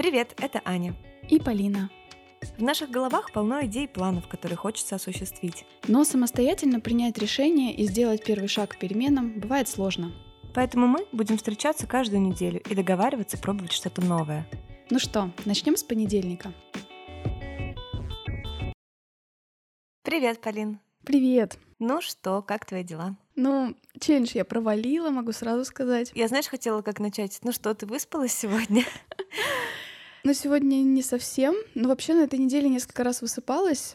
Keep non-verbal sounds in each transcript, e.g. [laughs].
Привет, это Аня. И Полина. В наших головах полно идей и планов, которые хочется осуществить. Но самостоятельно принять решение и сделать первый шаг к переменам бывает сложно. Поэтому мы будем встречаться каждую неделю и договариваться пробовать что-то новое. Ну что, начнем с понедельника. Привет, Полин. Привет. Ну что, как твои дела? Ну, челлендж я провалила, могу сразу сказать. Я, знаешь, хотела как начать. Ну что, ты выспалась сегодня? [laughs] Ну, сегодня не совсем. Но вообще на этой неделе несколько раз высыпалась.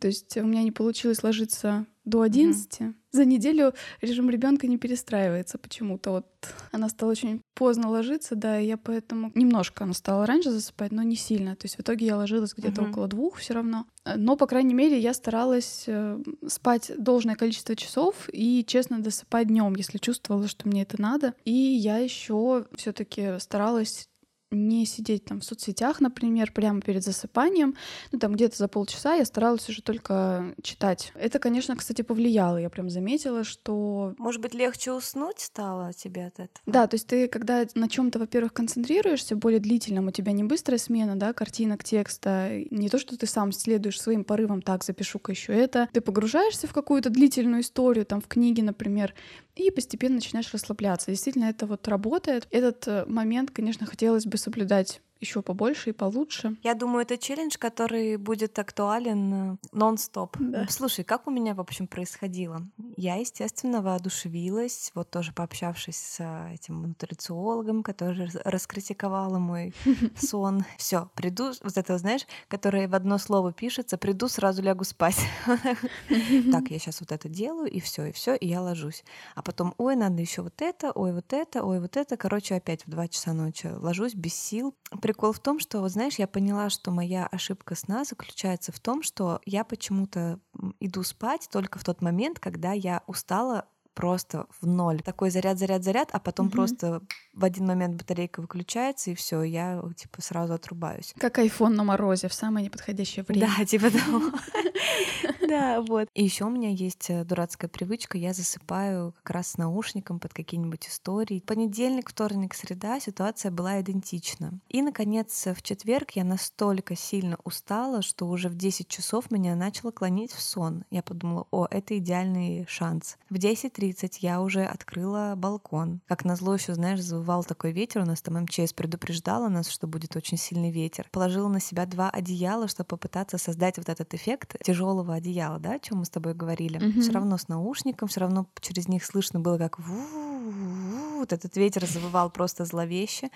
То есть у меня не получилось ложиться до 11. Mm-hmm. За неделю режим ребенка не перестраивается почему-то. Вот она стала очень поздно ложиться, да, и я поэтому немножко она стала раньше засыпать, но не сильно. То есть в итоге я ложилась где-то mm-hmm. около двух все равно. Но, по крайней мере, я старалась э, спать должное количество часов и честно досыпать днем, если чувствовала, что мне это надо. И я еще все-таки старалась не сидеть там в соцсетях, например, прямо перед засыпанием. Ну, там где-то за полчаса я старалась уже только читать. Это, конечно, кстати, повлияло. Я прям заметила, что... Может быть, легче уснуть стало тебе от этого? Да, то есть ты, когда на чем то во-первых, концентрируешься более длительном, у тебя не быстрая смена, да, картинок, текста, не то, что ты сам следуешь своим порывам, так, запишу-ка еще это. Ты погружаешься в какую-то длительную историю, там, в книге, например, и постепенно начинаешь расслабляться. Действительно, это вот работает. Этот э, момент, конечно, хотелось бы соблюдать еще побольше и получше. Я думаю, это челлендж, который будет актуален э, нон-стоп. Да. Слушай, как у меня, в общем, происходило? Я, естественно, воодушевилась, вот тоже пообщавшись с э, этим нутрициологом, который раскритиковал мой [laughs] сон. Все, приду, вот это, знаешь, которое в одно слово пишется, приду, сразу лягу спать. [laughs] Так, я сейчас вот это делаю, и все, и все, и я ложусь. А потом, ой, надо еще вот это, ой, вот это, ой, вот это. Короче, опять в 2 часа ночи ложусь без сил прикол в том, что, вот знаешь, я поняла, что моя ошибка сна заключается в том, что я почему-то иду спать только в тот момент, когда я устала просто в ноль. Такой заряд, заряд, заряд, а потом угу. просто в один момент батарейка выключается, и все, я типа сразу отрубаюсь. Как айфон на морозе в самое неподходящее время. Да, типа [laughs] того. Да, вот. И еще у меня есть э, дурацкая привычка, я засыпаю как раз с наушником под какие-нибудь истории. Понедельник, вторник, среда ситуация была идентична. И, наконец, в четверг я настолько сильно устала, что уже в 10 часов меня начало клонить в сон. Я подумала, о, это идеальный шанс. В 10.30 я уже открыла балкон. Как назло еще, знаешь, завывал такой ветер, у нас там МЧС предупреждала нас, что будет очень сильный ветер. Положила на себя два одеяла, чтобы попытаться создать вот этот эффект тяжелого одеяла одеяло, да, о чем мы с тобой говорили. Mm-hmm. Все равно с наушником, все равно через них слышно было, как вот этот ветер завывал просто зловеще.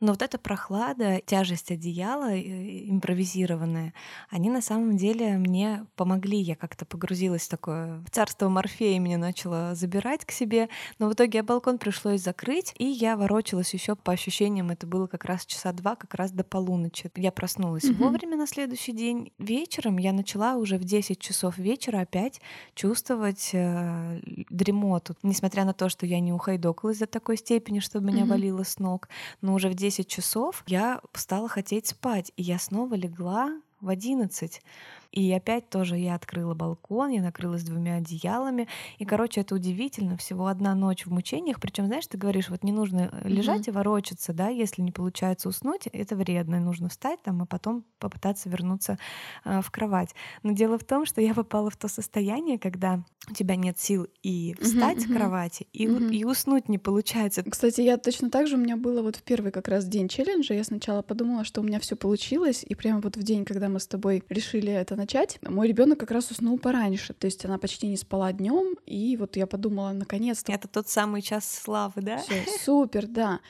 Но вот эта прохлада, тяжесть одеяла э, импровизированная, они на самом деле мне помогли. Я как-то погрузилась в такое в царство Морфея, меня начало забирать к себе. Но в итоге балкон пришлось закрыть, и я ворочалась еще по ощущениям. Это было как раз часа два, как раз до полуночи. Я проснулась mm-hmm. вовремя на следующий день. Вечером я начала уже в 10 часов вечера опять чувствовать э, дремоту. Несмотря на то, что я не ухайдокалась до такой степени, чтобы меня mm-hmm. валило с ног, но уже в 10 часов я стала хотеть спать, и я снова легла в 11. И опять тоже я открыла балкон, я накрылась двумя одеялами. И, короче, это удивительно. Всего одна ночь в мучениях. Причем, знаешь, ты говоришь, вот не нужно лежать mm-hmm. и ворочаться, да, если не получается уснуть, это вредно. Нужно встать там, и потом попытаться вернуться э, в кровать. Но дело в том, что я попала в то состояние, когда у тебя нет сил и встать mm-hmm. с кровати, и, mm-hmm. и уснуть не получается. Кстати, я точно так же у меня было вот в первый как раз день челленджа. Я сначала подумала, что у меня все получилось, и прямо вот в день, когда мы с тобой решили это начать, мой ребенок как раз уснул пораньше, то есть она почти не спала днем, и вот я подумала, наконец-то. Это тот самый час славы, да? Всё, [laughs] супер, да.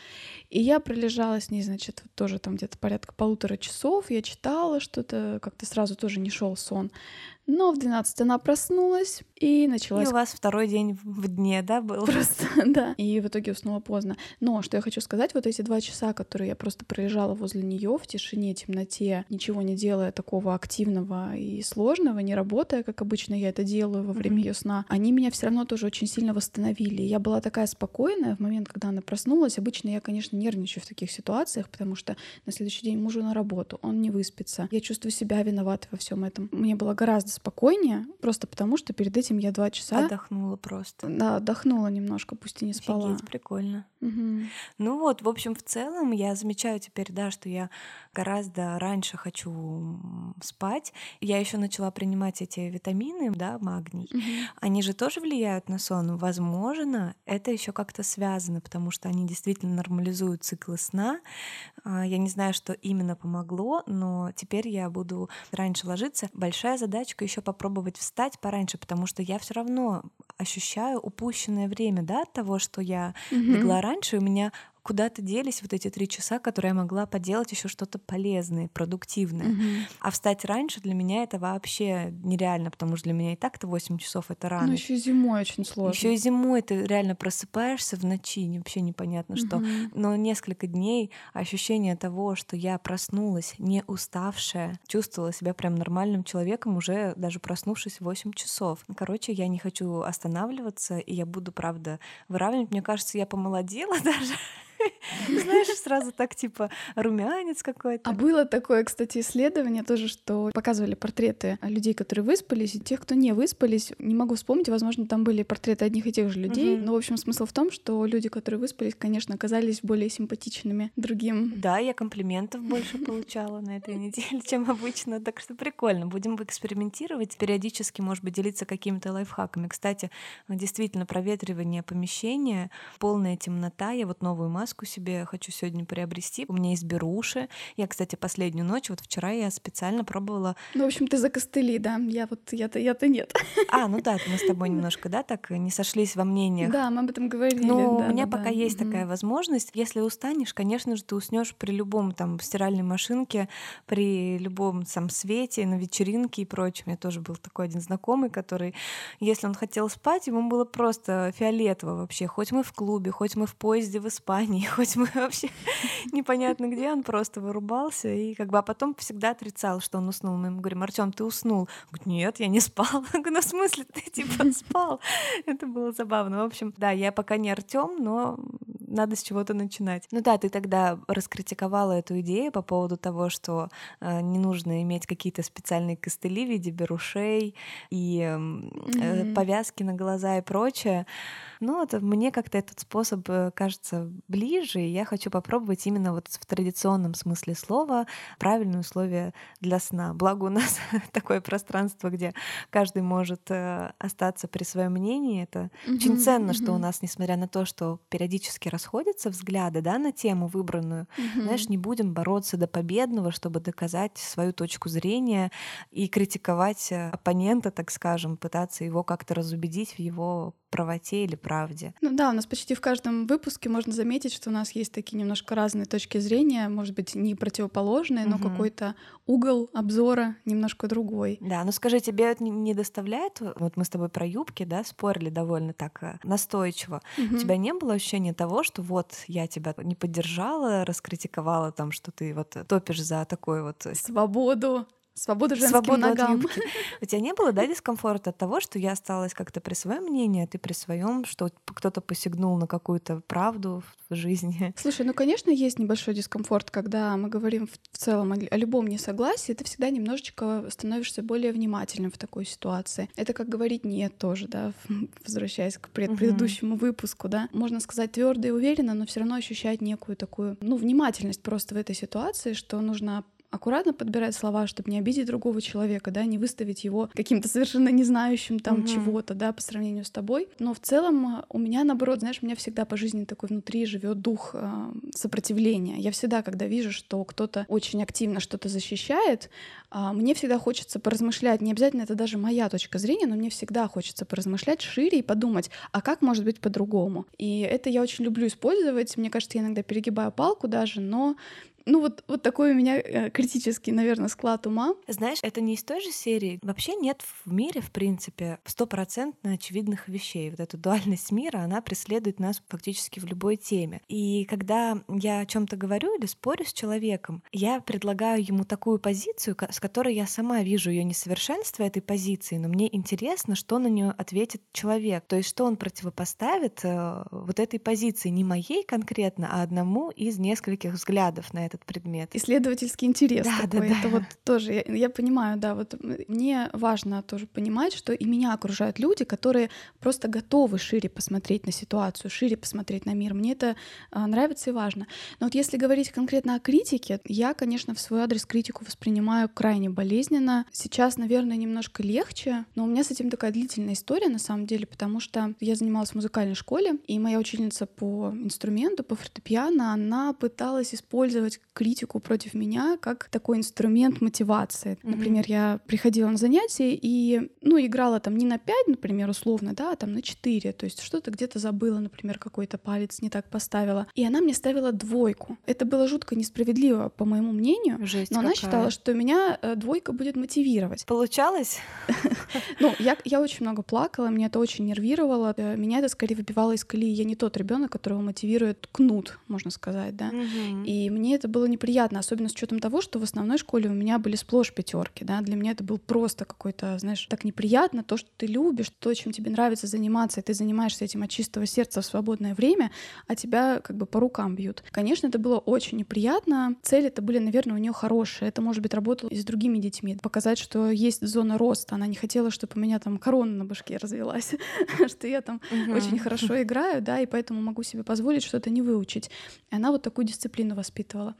И я пролежала с ней, значит, вот тоже там где-то порядка полутора часов, я читала что-то, как-то сразу тоже не шел сон. Но в 12 она проснулась и началась... И у вас второй день в дне, да, был? Просто, [laughs] да. И в итоге уснула поздно. Но что я хочу сказать, вот эти два часа, которые я просто пролежала возле нее в тишине, темноте, ничего не делая такого активного и сложного, не работая, как обычно я это делаю во время mm-hmm. ее сна, они меня все равно тоже очень сильно восстановили. Я была такая спокойная в момент, когда она проснулась. Обычно я, конечно, нервничаю в таких ситуациях, потому что на следующий день мужу на работу, он не выспится. Я чувствую себя виноватой во всем этом. Мне было гораздо спокойнее, просто потому что перед этим я два часа... Отдохнула просто. Да, отдохнула немножко, пусть и не спала. Офигеть, прикольно. Мгм. Ну вот, в общем, в целом я замечаю теперь, да, что я гораздо раньше хочу спать. Я еще начала принимать эти витамины, да, магний. Мгм. Они же тоже влияют на сон. Возможно, это еще как-то связано, потому что они действительно нормализуют циклы сна. А, Я не знаю, что именно помогло, но теперь я буду раньше ложиться. Большая задачка еще попробовать встать пораньше, потому что я все равно ощущаю упущенное время, да, от того, что я Мгм. легла раньше, у меня куда-то делись вот эти три часа, которые я могла поделать еще что-то полезное, продуктивное. Мгм. А встать раньше для меня это вообще нереально, потому что для меня и так-то 8 часов это Ну, рано. еще зимой очень сложно. Еще и зимой ты реально просыпаешься в ночи, вообще непонятно что. Мгм. Но несколько дней ощущение того, что я проснулась не уставшая, чувствовала себя прям нормальным человеком, уже даже проснувшись в 8 часов. Короче, я не хочу останавливаться, и я буду, правда, выравнивать. Мне кажется, я помолодела [laughs] даже. [laughs] Знаешь, сразу так типа румянец какой-то. А было такое, кстати, исследование тоже, что показывали портреты людей, которые выспались, и тех, кто не выспались. Не могу вспомнить, возможно, там были портреты одних и тех же людей. Мгм. Но, в общем, смысл в том, что люди, которые выспались, конечно, оказались более симпатичными другим. Да, я комплиментов больше получала на этой неделе, чем обычно, так что прикольно. Будем экспериментировать, периодически, может быть, делиться какими-то лайфхаками. Кстати, действительно, проветривание помещения, полная темнота. Я вот новую маску себе хочу сегодня приобрести. У меня есть беруши. Я, кстати, последнюю ночь, вот вчера я специально пробовала... Ну, в общем, ты за костыли, да. Я вот, я-то, я-то нет. [laughs] А, ну да, мы с тобой немножко, да, так не сошлись во мнениях. Да, мы об этом говорили. Ну, да, у меня да, пока да. есть такая возможность. Если устанешь, конечно же, ты уснешь при любом там стиральной машинке, при любом там свете, на вечеринке и прочем. У меня тоже был такой один знакомый, который, если он хотел спать, ему было просто фиолетово вообще. Хоть мы в клубе, хоть мы в поезде в Испании, [laughs] хоть мы вообще [laughs] непонятно где, он просто вырубался и как бы, а потом всегда отрицал, что он уснул. Мы ему говорим, Артем, ты уснул? Он говорит, нет, я не спал. [laughs] Я говорю, ну в смысле ты типа спал? Это было забавно. В общем, да, я пока не Артем, но надо с чего-то начинать. Ну да, ты тогда раскритиковала эту идею по поводу того, что э, не нужно иметь какие-то специальные костыли в виде берушей и э, Мгм. повязки на глаза и прочее. Ну, это мне как-то этот способ э, кажется ближе, и я хочу попробовать именно вот в традиционном смысле слова правильные условия для сна. Благо у нас [laughs] такое пространство, где каждый может э, остаться при своем мнении. Это очень Мгм, ценно, что у нас, несмотря на то, что периодически расходятся взгляды да, на тему выбранную, мгм. знаешь, не будем бороться до победного, чтобы доказать свою точку зрения и критиковать э, оппонента, так скажем, пытаться его как-то разубедить в его правоте или правде. Ну да, у нас почти в каждом выпуске можно заметить, что у нас есть такие немножко разные точки зрения, может быть, не противоположные, но Мгм. какой-то угол обзора немножко другой. Да, ну скажи, тебе это не- доставляет, вот мы с тобой про юбки, да, спорили довольно так э, настойчиво. У Мгм. тебя не было ощущения того, что вот я тебя не поддержала, раскритиковала там, что ты вот топишь за такой вот Свободу, свободу женским свободу от ногам. У тебя не было, да, дискомфорта от того, что я осталась как-то при своем мнении, а ты при своем, что кто-то посягнул на какую-то правду в жизни? [laughs] Слушай, ну, конечно, есть небольшой дискомфорт, когда мы говорим в целом о, любом несогласии, ты всегда немножечко становишься более внимательным в такой ситуации. Это как говорить нет тоже, да, [laughs] возвращаясь к пред- предыдущему выпуску, да. Можно сказать твердо и уверенно, но все равно ощущать некую такую, ну, внимательность просто в этой ситуации, что нужно аккуратно подбирать слова, чтобы не обидеть другого человека, да, не выставить его каким-то совершенно не знающим там Мгм. чего-то, да, по сравнению с тобой. Но в целом э, у меня, наоборот, знаешь, у меня всегда по жизни такой внутри живет дух э, сопротивления. Я всегда, когда вижу, что кто-то очень активно что-то защищает, а, мне всегда хочется поразмышлять, не обязательно это даже моя точка зрения, но мне всегда хочется поразмышлять шире и подумать, а как может быть по-другому? И это я очень люблю использовать. Мне кажется, я иногда перегибаю палку даже, но ну вот, вот такой у меня э, критический, наверное, склад ума. Знаешь, это не из той же серии. Вообще нет в мире, в принципе, стопроцентно очевидных вещей. Вот эта дуальность мира, она преследует нас фактически в любой теме. И когда я о чем то говорю или спорю с человеком, я предлагаю ему такую позицию, с которой я сама вижу ее несовершенство этой позиции, но мне интересно, что на нее ответит человек. То есть, что он противопоставит э, вот этой позиции, не моей конкретно, а одному из нескольких взглядов на этот этот предмет. Исследовательский интерес да, такой. Да, да. Это вот тоже, я, я понимаю, да, вот мне важно тоже понимать, что и меня окружают люди, которые просто готовы шире посмотреть на ситуацию, шире посмотреть на мир. Мне это а, нравится и важно. Но вот если говорить конкретно о критике, я, конечно, в свой адрес критику воспринимаю крайне болезненно. Сейчас, наверное, немножко легче, но у меня с этим такая длительная история на самом деле, потому что я занималась в музыкальной школе, и моя учительница по инструменту, по фортепиано, она пыталась использовать критику против меня как такой инструмент мотивации. Mm-hmm. Например, я приходила на занятия и, ну, играла там не на 5, например, условно, да, а там на 4, то есть что-то где-то забыла, например, какой-то палец не так поставила. И она мне ставила двойку. Это было жутко несправедливо, по моему мнению, Жесть но какая. она считала, что меня э, двойка будет мотивировать. Получалось? [laughs] Ну, я, очень много плакала, меня это очень нервировало, э, меня это скорее выбивало из колеи. Я не тот ребенок, которого мотивирует кнут, можно сказать, да. И мне это было неприятно, особенно с учетом того, что в основной школе у меня были сплошь пятерки, да. Для меня это был просто какой-то, знаешь, так неприятно то, что ты любишь, то, чем тебе нравится заниматься, и ты занимаешься этим от чистого сердца в свободное время, а тебя как бы по рукам бьют. Конечно, это было очень неприятно. Цели это были, наверное, у нее хорошие. Это, может быть, работало и с другими детьми. Показать, что есть зона роста. Она не хотела, чтобы у меня там корона на башке развелась, [laughs] что я там очень хорошо играю, да, и поэтому могу себе позволить что-то не выучить. И она вот такую дисциплину воспитывала.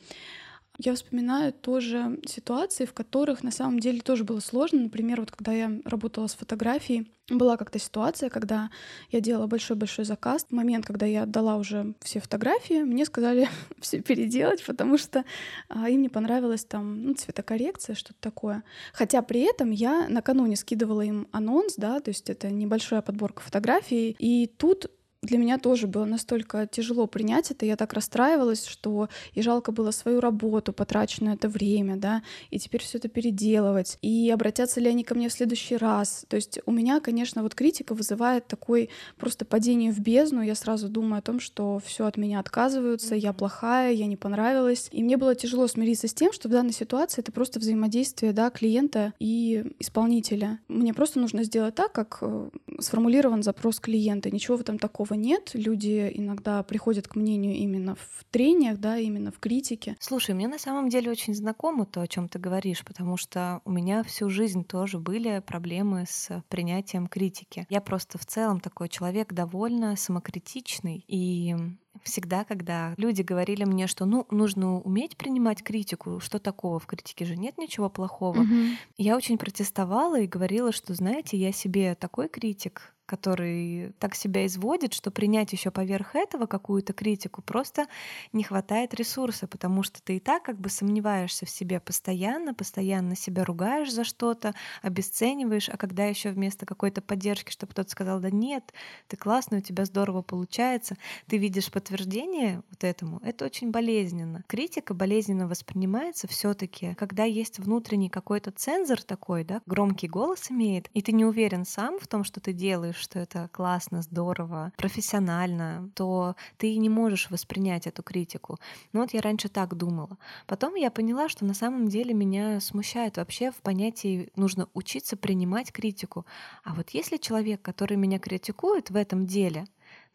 Я вспоминаю тоже ситуации, в которых на самом деле тоже было сложно. Например, вот когда я работала с фотографией, была как-то ситуация, когда я делала большой-большой заказ. В момент, когда я отдала уже все фотографии, мне сказали [laughs] все переделать, потому что а, им не понравилась там ну, цветокоррекция, что-то такое. Хотя при этом я накануне скидывала им анонс, да, то есть это небольшая подборка фотографий, и тут для меня тоже было настолько тяжело принять это, я так расстраивалась, что и жалко было свою работу, потраченное это время, да, и теперь все это переделывать, и обратятся ли они ко мне в следующий раз. То есть у меня, конечно, вот критика вызывает такой просто падение в бездну, я сразу думаю о том, что все от меня отказываются, я плохая, я не понравилась, и мне было тяжело смириться с тем, что в данной ситуации это просто взаимодействие, да, клиента и исполнителя. Мне просто нужно сделать так, как э, сформулирован запрос клиента, ничего в этом такого нет. Люди иногда приходят к мнению именно в трениях, да, именно в критике. Слушай, мне на самом деле очень знакомо то, о чем ты говоришь, потому что у меня всю жизнь тоже были проблемы с принятием критики. Я просто в целом такой человек довольно самокритичный, и всегда, когда люди говорили мне, что ну нужно уметь принимать критику, что такого в критике же нет ничего плохого, mm-hmm. я очень протестовала и говорила, что знаете, я себе такой критик, который так себя изводит, что принять еще поверх этого какую-то критику просто не хватает ресурса, потому что ты и так как бы сомневаешься в себе постоянно, постоянно себя ругаешь за что-то, обесцениваешь, а когда еще вместо какой-то поддержки, чтобы кто-то сказал, да нет, ты классный, у тебя здорово получается, ты видишь подтверждение вот этому, это очень болезненно. Критика болезненно воспринимается все-таки, когда есть внутренний какой-то цензор такой, да, громкий голос имеет, и ты не уверен сам в том, что ты делаешь, что это классно, здорово, профессионально, то ты не можешь воспринять эту критику. Ну вот я раньше так думала. Потом я поняла, что на самом деле меня смущает вообще в понятии нужно учиться принимать критику. А вот если человек, который меня критикует в этом деле,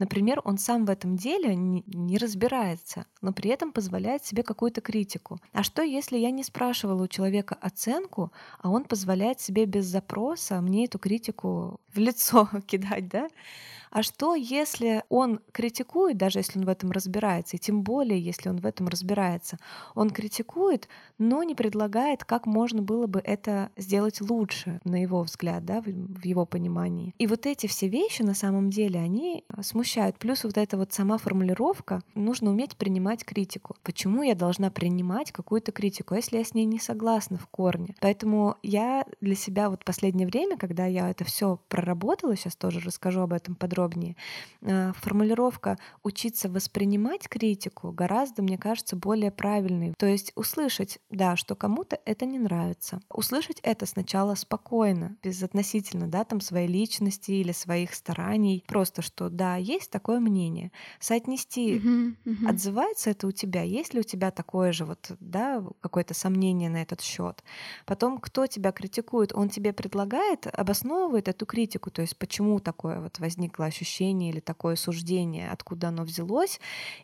Например, он сам в этом деле не, разбирается, но при этом позволяет себе какую-то критику. А что, если я не спрашивала у человека оценку, а он позволяет себе без запроса мне эту критику в лицо [laughs] кидать, да? А что, если он критикует, даже если он в этом разбирается, и тем более, если он в этом разбирается, он критикует, но не предлагает, как можно было бы это сделать лучше, на его взгляд, да, в его понимании. И вот эти все вещи, на самом деле, они смущают. Плюс вот эта вот сама формулировка, нужно уметь принимать критику. Почему я должна принимать какую-то критику, а если я с ней не согласна в корне? Поэтому я для себя вот последнее время, когда я это все проработала, сейчас тоже расскажу об этом подробно, подробнее. А, формулировка «учиться воспринимать критику» гораздо, мне кажется, более правильной. То есть услышать, да, что кому-то это не нравится. Услышать это сначала спокойно, безотносительно, да, там своей личности или своих стараний. Просто что, да, есть такое мнение. Соотнести, uh-huh, uh-huh. отзывается это у тебя, есть ли у тебя такое же вот, да, какое-то сомнение на этот счет. Потом, кто тебя критикует, он тебе предлагает, обосновывает эту критику, то есть почему такое вот возникло ощущение или такое суждение, откуда оно взялось,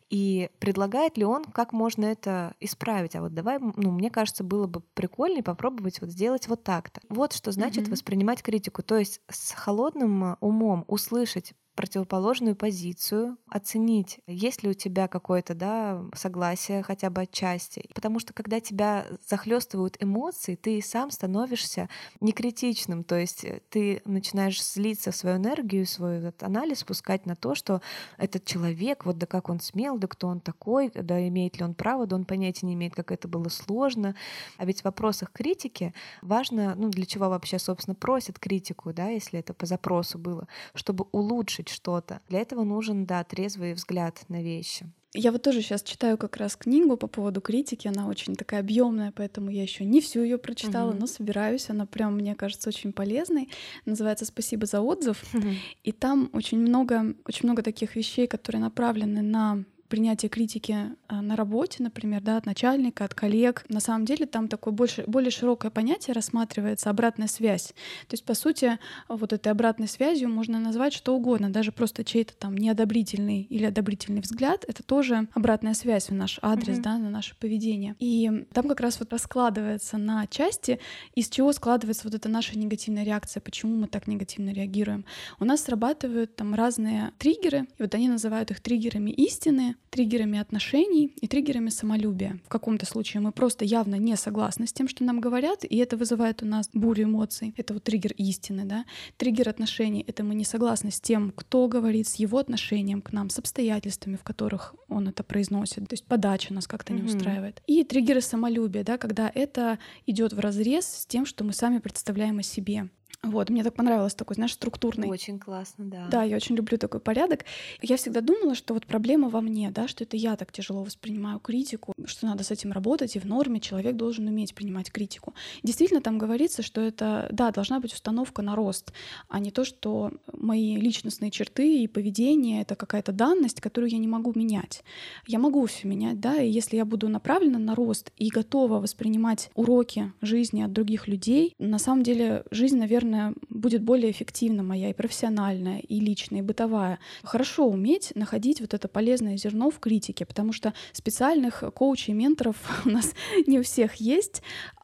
и предлагает ли он, как можно это исправить. А вот давай, ну, мне кажется, было бы прикольнее попробовать вот сделать вот так-то. Вот что значит mm-hmm. воспринимать критику. То есть с холодным умом услышать противоположную позицию, оценить, есть ли у тебя какое-то да, согласие хотя бы отчасти. Потому что когда тебя захлестывают эмоции, ты сам становишься некритичным, то есть э, ты начинаешь слиться в свою энергию, свой этот анализ спускать на то, что этот человек, вот да как он смел, да кто он такой, да имеет ли он право, да он понятия не имеет, как это было сложно. А ведь в вопросах критики важно, ну для чего вообще, собственно, просят критику, да, если это по запросу было, чтобы улучшить улучшить что-то. Для этого нужен, да, трезвый взгляд на вещи. Я вот тоже сейчас читаю как раз книгу по поводу критики. Она очень такая объемная, поэтому я еще не всю ее прочитала, угу. но собираюсь. Она прям, мне кажется, очень полезной. Называется Спасибо за отзыв. Угу. И там очень много, очень много таких вещей, которые направлены на принятие критики а, на работе, например, да, от начальника, от коллег. На самом деле там такое больше, более широкое понятие рассматривается обратная связь. То есть, по сути, вот этой обратной связью можно назвать что угодно, даже просто чей-то там неодобрительный или одобрительный взгляд, это тоже обратная связь в наш адрес, mm-hmm. да, на наше поведение. И там как раз вот раскладывается на части, из чего складывается вот эта наша негативная реакция, почему мы так негативно реагируем. У нас срабатывают там разные триггеры, и вот они называют их триггерами истины, триггерами отношений и триггерами самолюбия. В каком-то случае мы просто явно не согласны с тем, что нам говорят, и это вызывает у нас бурю эмоций. Это вот триггер истины, да. Триггер отношений — это мы не согласны с тем, кто говорит, с его отношением к нам, с обстоятельствами, в которых он это произносит. То есть подача нас как-то mm-hmm. не устраивает. И триггеры самолюбия, да, когда это идет в разрез с тем, что мы сами представляем о себе. Вот, мне так понравилось такой, знаешь, структурный. Очень классно, да. Да, я очень люблю такой порядок. Я всегда думала, что вот проблема во мне, да, что это я так тяжело воспринимаю критику, что надо с этим работать, и в норме человек должен уметь принимать критику. Действительно, там говорится, что это, да, должна быть установка на рост, а не то, что мои личностные черты и поведение — это какая-то данность, которую я не могу менять. Я могу все менять, да, и если я буду направлена на рост и готова воспринимать уроки жизни от других людей, на самом деле жизнь, наверное, наверное, будет более эффективна моя и профессиональная, и личная, и бытовая. Хорошо уметь находить вот это полезное зерно в критике, потому что специальных коучей, менторов [laughs] у нас не у всех есть,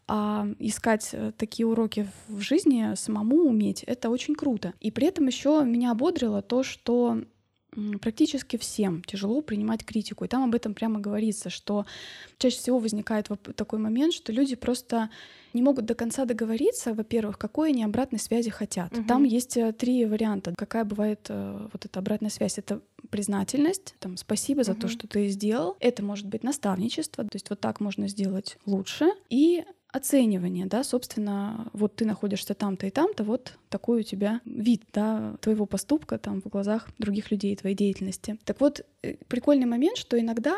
а искать э, такие уроки в жизни самому уметь, это очень круто. И при этом еще меня ободрило то, что практически всем тяжело принимать критику. И там об этом прямо говорится, что чаще всего возникает такой момент, что люди просто не могут до конца договориться, во-первых, какой они обратной связи хотят. Угу. Там есть э, три варианта. Какая бывает э, вот эта обратная связь? Это признательность, там, спасибо за угу. то, что ты сделал. Это может быть наставничество, то есть вот так можно сделать лучше. И оценивание, да, собственно, вот ты находишься там-то и там-то, вот такой у тебя вид, да, твоего поступка там в глазах других людей, твоей деятельности. Так вот, э, прикольный момент, что иногда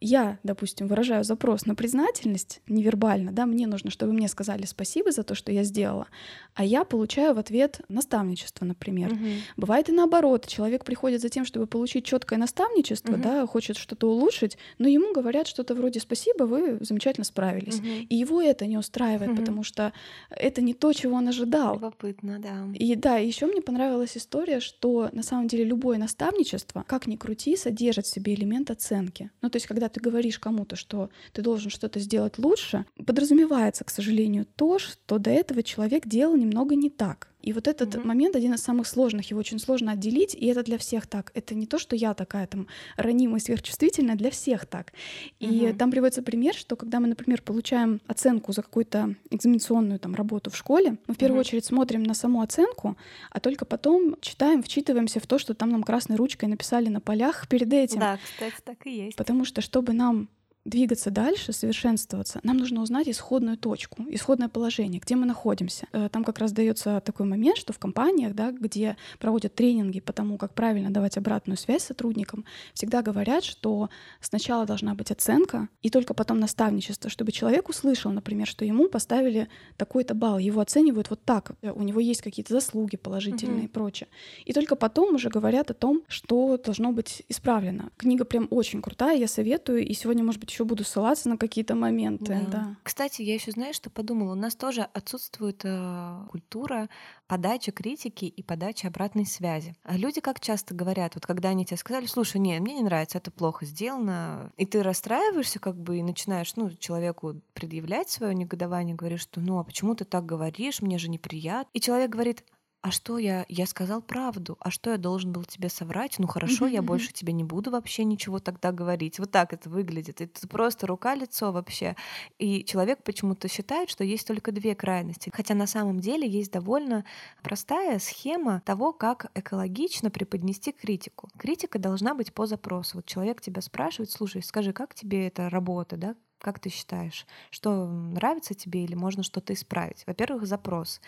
я, допустим, выражаю запрос на признательность невербально, да, мне нужно, чтобы мне сказали спасибо за то, что я сделала, а я получаю в ответ наставничество, например. Угу. Бывает и наоборот, человек приходит за тем, чтобы получить четкое наставничество, угу. да, хочет что-то улучшить, но ему говорят что-то вроде спасибо, вы замечательно справились, угу. и его это не устраивает, угу. потому что это не то, чего он ожидал. Любопытно, да. И да, еще мне понравилась история, что на самом деле любое наставничество, как ни крути, содержит в себе элемент оценки. Ну, то есть, когда ты говоришь кому-то, что ты должен что-то сделать лучше, подразумевается, к сожалению, то, что до этого человек делал немного не так. И вот этот mm-hmm. момент один из самых сложных, его очень сложно отделить, и это для всех так. Это не то, что я такая там ранимая, сверхчувствительная, для всех так. И mm-hmm. там приводится пример, что когда мы, например, получаем оценку за какую-то экзаменационную там работу в школе, мы в первую mm-hmm. очередь смотрим на саму оценку, а только потом читаем, вчитываемся в то, что там нам красной ручкой написали на полях перед этим. Да, кстати, так и есть. Потому что чтобы нам двигаться дальше, совершенствоваться, нам нужно узнать исходную точку, исходное положение, где мы находимся. Э, там как раз дается такой момент, что в компаниях, да, где проводят тренинги по тому, как правильно давать обратную связь сотрудникам, всегда говорят, что сначала должна быть оценка, и только потом наставничество, чтобы человек услышал, например, что ему поставили такой-то балл, его оценивают вот так, у него есть какие-то заслуги положительные mm-hmm. и прочее. И только потом уже говорят о том, что должно быть исправлено. Книга прям очень крутая, я советую, и сегодня, может быть, еще буду ссылаться на какие-то моменты. Да. Да. Кстати, я еще знаю, что подумала, у нас тоже отсутствует э, культура подачи критики и подачи обратной связи. А люди как часто говорят, вот когда они тебе сказали, слушай, не, мне не нравится, это плохо сделано, и ты расстраиваешься как бы и начинаешь, ну, человеку предъявлять свое негодование, говоришь, что, ну, а почему ты так говоришь, мне же неприятно. И человек говорит, а что я? Я сказал правду. А что я должен был тебе соврать? Ну хорошо, я больше тебе не буду вообще ничего тогда говорить. Вот так это выглядит. Это просто рука-лицо вообще. И человек почему-то считает, что есть только две крайности. Хотя на самом деле есть довольно простая схема того, как экологично преподнести критику. Критика должна быть по запросу. Вот человек тебя спрашивает, слушай, скажи, как тебе эта работа, да? Как ты считаешь, что нравится тебе или можно что-то исправить? Во-первых, запрос.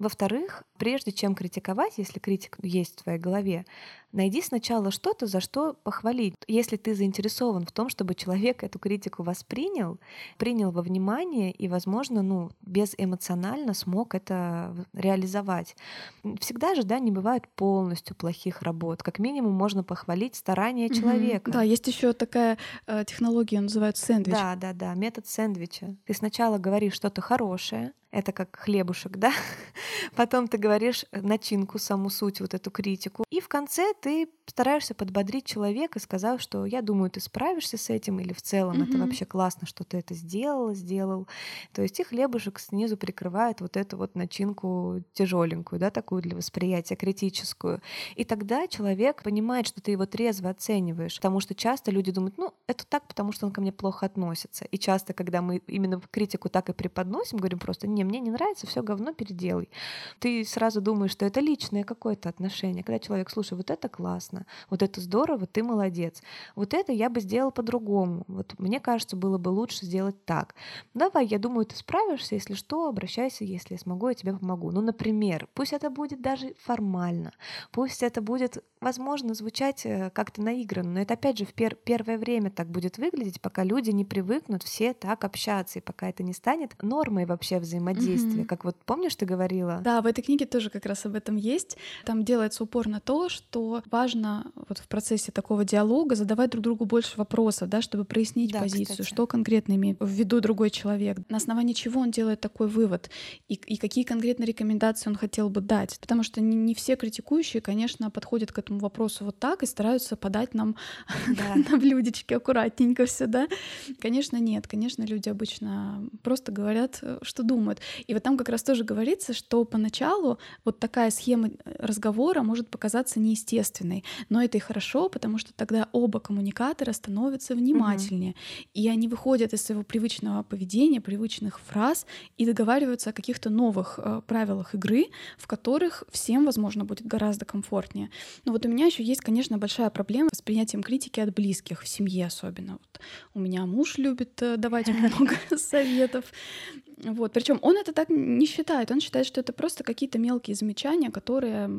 Во-вторых, прежде чем критиковать, если критик есть в твоей голове, найди сначала что-то, за что похвалить. Если ты заинтересован в том, чтобы человек эту критику воспринял, принял во внимание и, возможно, ну, безэмоционально смог это реализовать. Всегда же, да, не бывает полностью плохих работ. Как минимум можно похвалить старания mm-hmm. человека. Да, есть еще такая э, технология, называется сэндвич. Да, да, да, метод сэндвича. Ты сначала говоришь что-то хорошее, это как хлебушек, да? [laughs] Потом ты говоришь начинку, саму суть, вот эту критику. И в конце ты стараешься подбодрить человека, сказав, что я думаю, ты справишься с этим, или в целом mm-hmm. это вообще классно, что ты это сделала, сделал. То есть и хлебушек снизу прикрывает вот эту вот начинку тяжеленькую, да, такую для восприятия критическую. И тогда человек понимает, что ты его трезво оцениваешь, потому что часто люди думают, ну, это так, потому что он ко мне плохо относится. И часто, когда мы именно критику так и преподносим, говорим просто, не, мне не нравится, все говно переделай. Ты сразу думаешь, что это личное какое-то отношение. Когда человек, слушай, вот это классно, классно, вот это здорово, ты молодец. Вот это я бы сделал по-другому. Вот мне кажется, было бы лучше сделать так. Давай, я думаю, ты справишься, если что, обращайся, если я смогу, я тебе помогу. Ну, например, пусть это будет даже формально, пусть это будет, возможно, звучать э, как-то наигранно, но это опять же в пер- первое время так будет выглядеть, пока люди не привыкнут все так общаться, и пока это не станет нормой вообще взаимодействия. Mm-hmm. Как вот помнишь, ты говорила? Да, в этой книге тоже как раз об этом есть. Там делается упор на то, что важно вот в процессе такого диалога задавать друг другу больше вопросов, да, чтобы прояснить да, позицию, кстати. что конкретно имеет в виду другой человек, на основании чего он делает такой вывод и, и какие конкретно рекомендации он хотел бы дать. Потому что не, не все критикующие, конечно, подходят к этому вопросу вот так и стараются подать нам [laughs] да. на блюдечке аккуратненько все, да. Конечно, нет. Конечно, люди обычно просто говорят, э, что думают. И вот там как раз тоже говорится, что поначалу вот такая схема э, разговора может показаться неестественной. Но это и хорошо, потому что тогда оба коммуникатора становятся внимательнее, угу. и они выходят из своего привычного поведения, привычных фраз и договариваются о каких-то новых э, правилах игры, в которых всем, возможно, будет гораздо комфортнее. Но вот у меня еще есть, конечно, большая проблема с принятием критики от близких, в семье особенно. Вот у меня муж любит э, давать много [laughs] советов, вот. Причем он это так не считает. Он считает, что это просто какие-то мелкие замечания, которые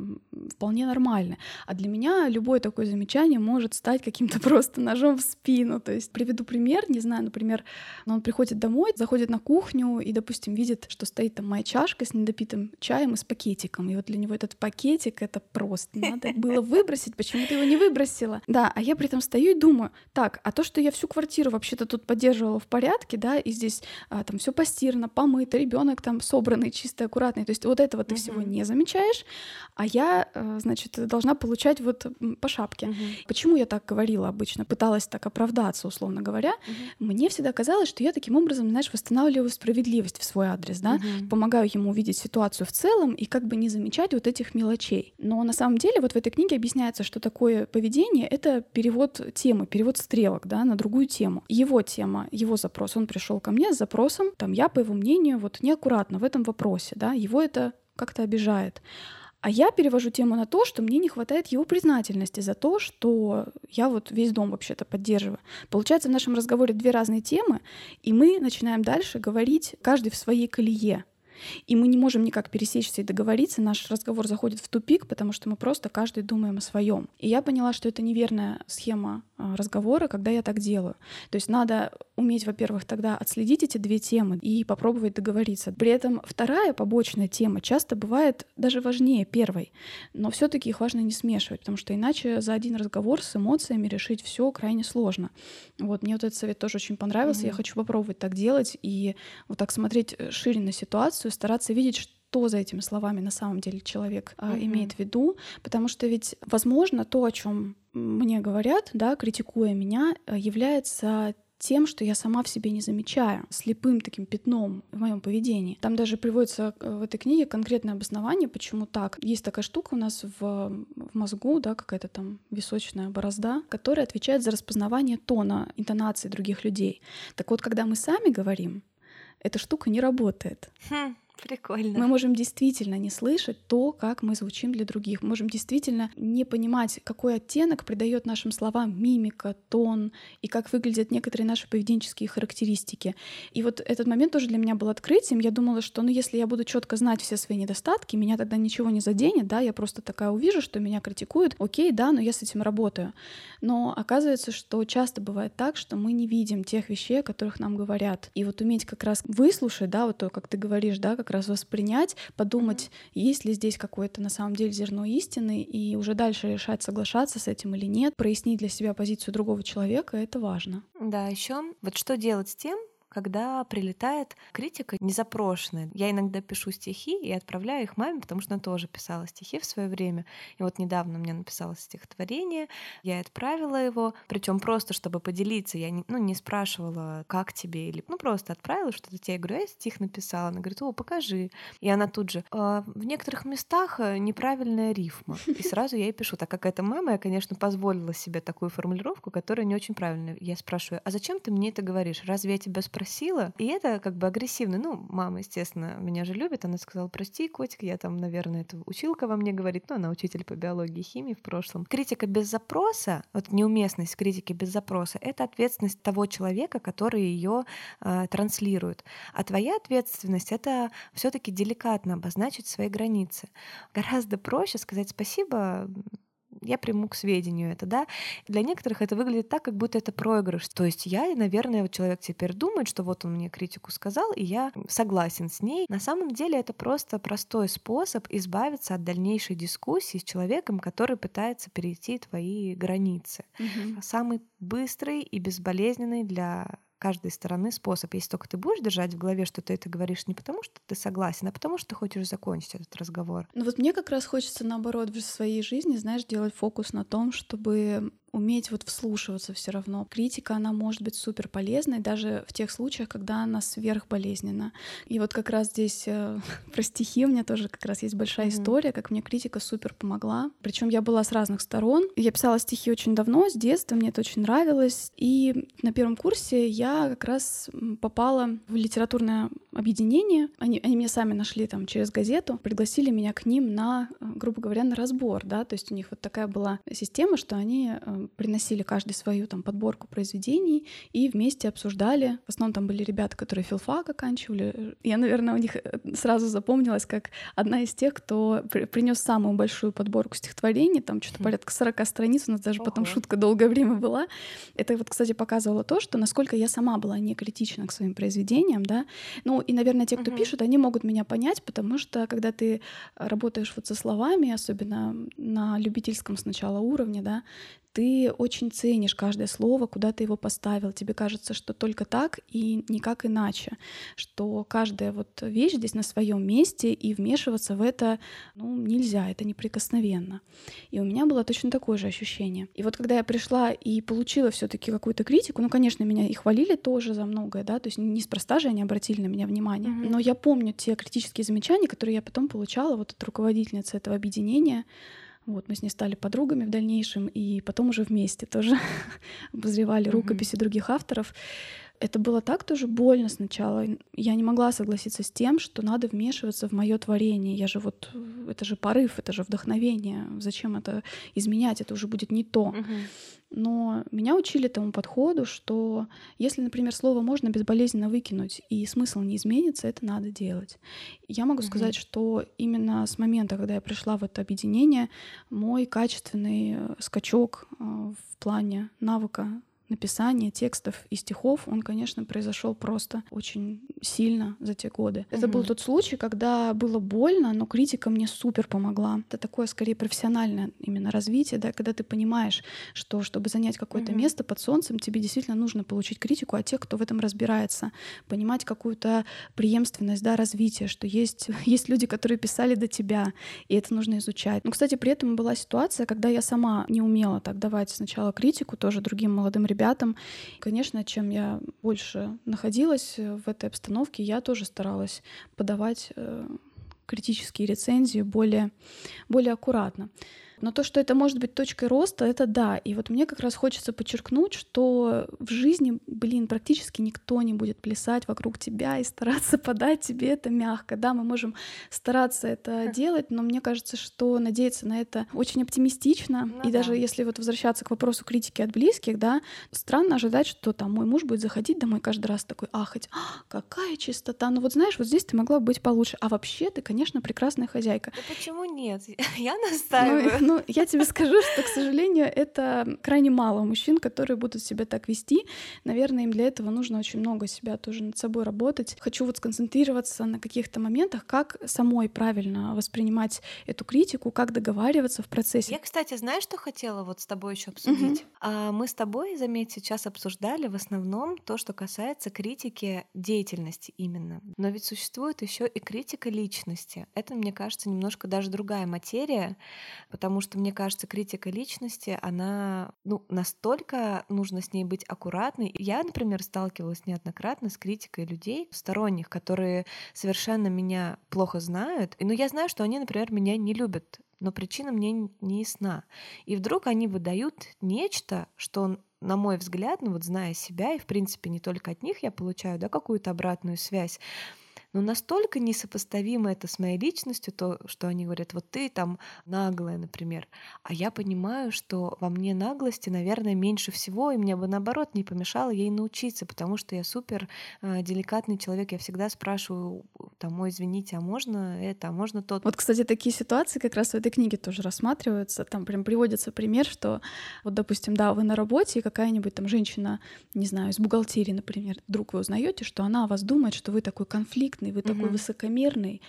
вполне нормальны. А для меня любое такое замечание может стать каким-то [laughs] просто ножом в спину. То есть приведу пример, не знаю, например, он приходит домой, заходит на кухню и, допустим, видит, что стоит там моя чашка с недопитым чаем и с пакетиком. И вот для него этот пакетик — это просто надо [laughs] было выбросить, почему ты его не выбросила? Да, а я при этом стою и думаю, так, а то, что я всю квартиру вообще-то тут поддерживала в порядке, да, и здесь а, там все постирано, помыто, ребенок там собранный, чистый, аккуратный. То есть вот этого ты uh-huh. всего не замечаешь, а я, э, значит, должна получать вот по шапке. Uh-huh. Почему я так говорила обычно? Пыталась так оправдаться, условно говоря. Uh-huh. Мне всегда казалось, что я таким образом, знаешь, восстанавливаю справедливость в свой адрес, да, uh-huh. помогаю ему увидеть ситуацию в целом и как бы не замечать вот этих мелочей. Но на самом деле вот в этой книге объясняется, что такое поведение — это перевод темы, перевод стрелок, да, на другую тему. Его тема, его запрос, он пришел ко мне с запросом, там я, по его мнению, вот неаккуратно в этом вопросе, да, его это как-то обижает. А я перевожу тему на то, что мне не хватает его признательности за то, что я вот весь дом вообще-то поддерживаю. Получается, в нашем разговоре две разные темы, и мы начинаем дальше говорить каждый в своей колее. И мы не можем никак пересечься и договориться, наш разговор заходит в тупик, потому что мы просто каждый думаем о своем. И я поняла, что это неверная схема а, разговора, когда я так делаю. То есть надо уметь, во-первых, тогда отследить эти две темы и попробовать договориться. При этом вторая побочная тема часто бывает даже важнее первой, но все-таки их важно не смешивать, потому что иначе за один разговор с эмоциями решить все крайне сложно. Вот мне вот этот совет тоже очень понравился. Mm-hmm. Я хочу попробовать так делать и вот так смотреть э, шире на ситуацию, стараться видеть, что за этими словами на самом деле человек mm-hmm. имеет в виду, потому что ведь, возможно, то, о чем мне говорят, да, критикуя меня, э, является тем, что я сама в себе не замечаю, слепым таким пятном в моем поведении. Там даже приводится э, в этой книге конкретное обоснование, почему так. Есть такая штука у нас в, в мозгу, да, какая-то там височная борозда, которая отвечает за распознавание тона, интонации других людей. Так вот, когда мы сами говорим, эта штука не работает. Хм. Прикольно. Мы можем действительно не слышать то, как мы звучим для других. Мы можем действительно не понимать, какой оттенок придает нашим словам мимика, тон и как выглядят некоторые наши поведенческие характеристики. И вот этот момент тоже для меня был открытием. Я думала, что ну, если я буду четко знать все свои недостатки, меня тогда ничего не заденет, да, я просто такая увижу, что меня критикуют, окей, да, но я с этим работаю. Но оказывается, что часто бывает так, что мы не видим тех вещей, о которых нам говорят. И вот уметь как раз выслушать, да, вот то, как ты говоришь, да, как раз воспринять, подумать, mm-hmm. есть ли здесь какое-то на самом деле зерно истины, и уже дальше решать, соглашаться с этим или нет, прояснить для себя позицию другого человека, это важно. Да, еще вот что делать с тем, когда прилетает критика незапрошенная. Я иногда пишу стихи и отправляю их маме, потому что она тоже писала стихи в свое время. И вот недавно мне написала стихотворение, я отправила его, причем просто, чтобы поделиться. Я не, ну, не спрашивала, как тебе, или ну просто отправила что-то тебе. Я говорю, я стих написала. Она говорит, о, покажи. И она тут же, «А, в некоторых местах э, неправильная рифма. И сразу я ей пишу, так как это мама, я, конечно, позволила себе такую формулировку, которая не очень правильная. Я спрашиваю, а зачем ты мне это говоришь? Разве я тебя спрашиваю? Спросила, и это как бы агрессивно. Ну, мама, естественно, меня же любит, она сказала, прости, котик, я там, наверное, это училка во мне говорит, ну, она учитель по биологии и химии в прошлом. Критика без запроса, вот неуместность критики без запроса, это ответственность того человека, который ее э, транслирует. А твоя ответственность — это все таки деликатно обозначить свои границы. Гораздо проще сказать спасибо, я приму к сведению это, да. Для некоторых это выглядит так, как будто это проигрыш. То есть я, наверное, вот человек теперь думает, что вот он мне критику сказал, и я согласен с ней. На самом деле это просто простой способ избавиться от дальнейшей дискуссии с человеком, который пытается перейти твои границы. Угу. Самый быстрый и безболезненный для каждой стороны способ. Если только ты будешь держать в голове, что ты это говоришь не потому, что ты согласен, а потому, что ты хочешь закончить этот разговор. Ну вот мне как раз хочется, наоборот, в своей жизни, знаешь, делать фокус на том, чтобы уметь вот вслушиваться все равно. Критика, она может быть супер полезной даже в тех случаях, когда она сверхболезненна. И вот как раз здесь э, [laughs] про стихи у меня тоже как раз есть большая mm-hmm. история, как мне критика супер помогла. Причем я была с разных сторон. Я писала стихи очень давно, с детства, мне это очень нравилось. И на первом курсе я как раз попала в литературное объединение. Они, они меня сами нашли там через газету, пригласили меня к ним на, э, грубо говоря, на разбор, да, то есть у них вот такая была система, что они э, приносили каждый свою там подборку произведений и вместе обсуждали. В основном там были ребята, которые филфак оканчивали. Я, наверное, у них э, сразу запомнилась как одна из тех, кто принес самую большую подборку стихотворений, там что-то порядка 40 страниц, у нас даже Ого. потом шутка долгое время была. Это вот, кстати, показывало то, что насколько я сама была не критична к своим произведениям, да. Ну и, наверное, те, кто uh-huh. пишут, они могут меня понять, потому что когда ты работаешь вот со словами, особенно на любительском сначала уровне, да, ты очень ценишь каждое слово, куда ты его поставил. Тебе кажется, что только так и никак иначе, что каждая вот вещь здесь на своем месте, и вмешиваться в это ну, нельзя, это неприкосновенно. И у меня было точно такое же ощущение. И вот когда я пришла и получила все-таки какую-то критику, ну, конечно, меня и хвалили тоже за многое, да, то есть неспроста же они обратили на меня внимание. Mm-hmm. Но я помню те критические замечания, которые я потом получала вот от руководительницы этого объединения, вот, мы с ней стали подругами в дальнейшем, и потом уже вместе тоже [laughs] обозревали рукописи других авторов. Это было так тоже больно сначала. Я не могла согласиться с тем, что надо вмешиваться в мое творение. Я же вот, это же порыв, это же вдохновение. Зачем это изменять? Это уже будет не то. Угу. Но меня учили тому подходу, что если, например, слово можно безболезненно выкинуть и смысл не изменится, это надо делать. Я могу угу. сказать, что именно с момента, когда я пришла в это объединение, мой качественный э, скачок э, в плане навыка написания текстов и стихов, он, конечно, произошел просто очень сильно за те годы. Это был тот случай, когда было больно, но критика мне супер помогла. Это такое, скорее, профессиональное именно развитие, да, когда ты понимаешь, что чтобы занять какое-то место под солнцем, тебе действительно нужно получить критику от тех, кто в этом разбирается, понимать какую-то преемственность, да, развития, что есть, [laughs] есть люди, которые писали до тебя, и это нужно изучать. Но, кстати, при этом была ситуация, когда я сама не умела так давать сначала критику тоже другим молодым ребятам, ребятам. Конечно, чем я больше находилась в этой обстановке, я тоже старалась подавать э, критические рецензии более, более аккуратно. Но то, что это может быть точкой роста, это да. И вот мне как раз хочется подчеркнуть, что в жизни, блин, практически никто не будет плясать вокруг тебя и стараться [laughs] подать тебе это мягко. Да, мы можем стараться это делать, но мне кажется, что надеяться на это очень оптимистично. Ну, и да. даже если вот возвращаться к вопросу критики от близких, да, странно ожидать, что там мой муж будет заходить домой каждый раз такой ахать, а, какая чистота. Ну вот знаешь, вот здесь ты могла быть получше. А вообще ты, конечно, прекрасная хозяйка. Да почему нет? [laughs] Я настаиваю. Ну, ну, я тебе [laughs] скажу, что, к сожалению, это крайне мало мужчин, которые будут себя так вести. Наверное, им для этого нужно очень много себя тоже над собой работать. Хочу вот сконцентрироваться на каких-то моментах, как самой правильно воспринимать эту критику, как договариваться в процессе. Я, кстати, знаешь, что хотела вот с тобой еще обсудить? Угу. Мы с тобой, заметь, сейчас обсуждали в основном то, что касается критики деятельности именно. Но ведь существует еще и критика личности. Это, мне кажется, немножко даже другая материя, потому что мне кажется, критика личности, она ну, настолько нужно с ней быть аккуратной. Я, например, сталкивалась неоднократно с критикой людей сторонних, которые совершенно меня плохо знают. Но я знаю, что они, например, меня не любят но причина мне не ясна. И вдруг они выдают нечто, что на мой взгляд, ну вот зная себя, и в принципе не только от них я получаю да, какую-то обратную связь, но настолько несопоставимо это с моей личностью, то, что они говорят, вот ты там наглая, например, а я понимаю, что во мне наглости, наверное, меньше всего, и мне бы наоборот не помешало ей научиться, потому что я супер э, деликатный человек, я всегда спрашиваю, там, ой, извините, а можно это, а можно то. Вот, кстати, такие ситуации как раз в этой книге тоже рассматриваются, там прям приводится пример, что вот, допустим, да, вы на работе, и какая-нибудь там женщина, не знаю, из бухгалтерии, например, вдруг вы узнаете, что она о вас думает, что вы такой конфликт конфликтный, вы такой высокомерный,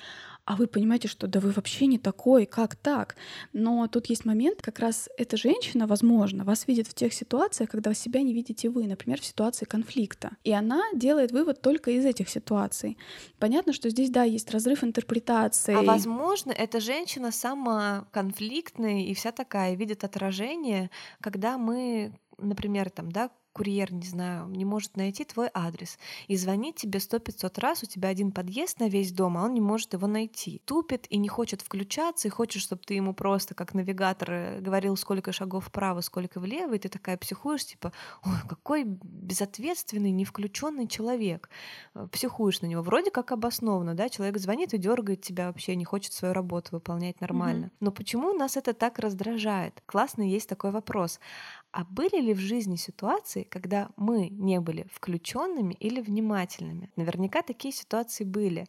а вы понимаете, что да вы вообще не такой, как так? Но тут есть момент, как раз эта женщина, возможно, вас видит в тех ситуациях, когда себя не видите вы, например, в ситуации конфликта. И она делает вывод только из этих ситуаций. Понятно, что здесь, да, есть разрыв интерпретации. А возможно, эта женщина сама конфликтная и вся такая, видит отражение, когда мы например, там, да, курьер, не знаю, не может найти твой адрес и звонит тебе сто пятьсот раз, у тебя один подъезд на весь дом, а он не может его найти. Тупит и не хочет включаться, и хочет, чтобы ты ему просто как навигатор э, говорил, сколько шагов вправо, сколько влево, и ты такая психуешь, типа, ой, какой безответственный, не включенный человек. Э, психуешь на него. Вроде как обоснованно, да, человек звонит и дергает тебя вообще, не хочет свою работу выполнять нормально. Mm-hmm. Но почему нас это так раздражает? Классный есть такой вопрос. А были ли в жизни ситуации, когда мы не были включенными или внимательными? Наверняка такие ситуации были.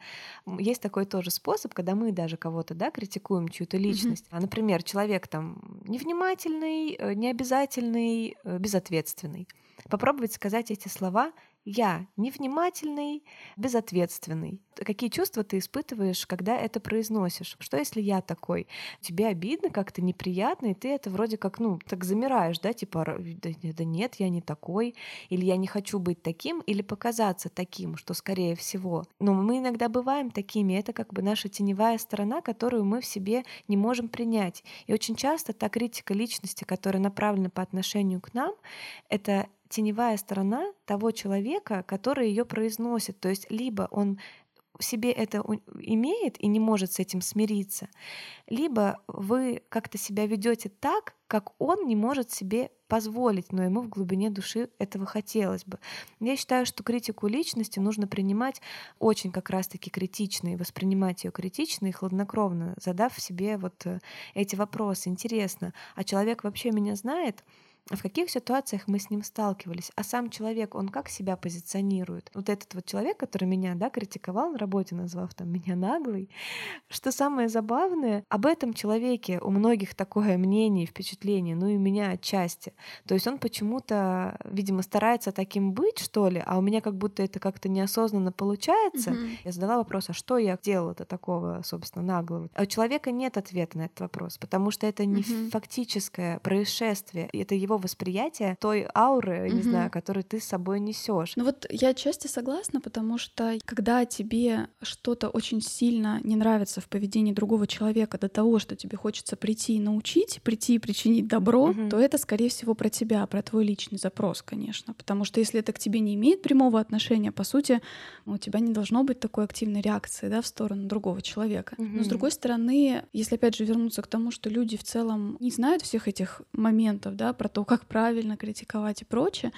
Есть такой тоже способ, когда мы даже кого-то да, критикуем чью-то личность. Mm-hmm. Например, человек там невнимательный, э, необязательный, э, безответственный. Попробовать сказать эти слова я невнимательный, безответственный. Какие чувства ты испытываешь, когда это произносишь? Что если я такой? Тебе обидно, как-то неприятно, и ты это вроде как, ну, так замираешь, да, типа, да, нет, я не такой, или я не хочу быть таким, или показаться таким, что скорее всего. Но мы иногда бываем такими, это как бы наша теневая сторона, которую мы в себе не можем принять. И очень часто та критика личности, которая направлена по отношению к нам, это теневая сторона того человека, который ее произносит. То есть либо он себе это имеет и не может с этим смириться, либо вы как-то себя ведете так, как он не может себе позволить, но ему в глубине души этого хотелось бы. Я считаю, что критику личности нужно принимать очень как раз-таки критично и воспринимать ее критично и хладнокровно, задав себе вот э, эти вопросы. Интересно, а человек вообще меня знает? В каких ситуациях мы с ним сталкивались, а сам человек, он как себя позиционирует. Вот этот вот человек, который меня, да, критиковал на работе, назвав там меня наглый, [laughs] что самое забавное, об этом человеке у многих такое мнение и впечатление, ну и у меня отчасти. То есть он почему-то, видимо, старается таким быть, что ли, а у меня как будто это как-то неосознанно получается. Mm-hmm. Я задала вопрос, а что я делала-то такого, собственно, наглого? А у человека нет ответа на этот вопрос, потому что это не mm-hmm. фактическое происшествие, это его его восприятие той ауры, mm-hmm. не знаю, которую ты с собой несешь. Ну вот я отчасти согласна, потому что когда тебе что-то очень сильно не нравится в поведении другого человека до того, что тебе хочется прийти и научить, прийти и причинить добро, mm-hmm. то это, скорее всего, про тебя, про твой личный запрос, конечно. Потому что если это к тебе не имеет прямого отношения, по сути, у тебя не должно быть такой активной реакции да, в сторону другого человека. Mm-hmm. Но с другой стороны, если опять же вернуться к тому, что люди в целом не знают всех этих моментов, да, про то, как правильно критиковать и прочее,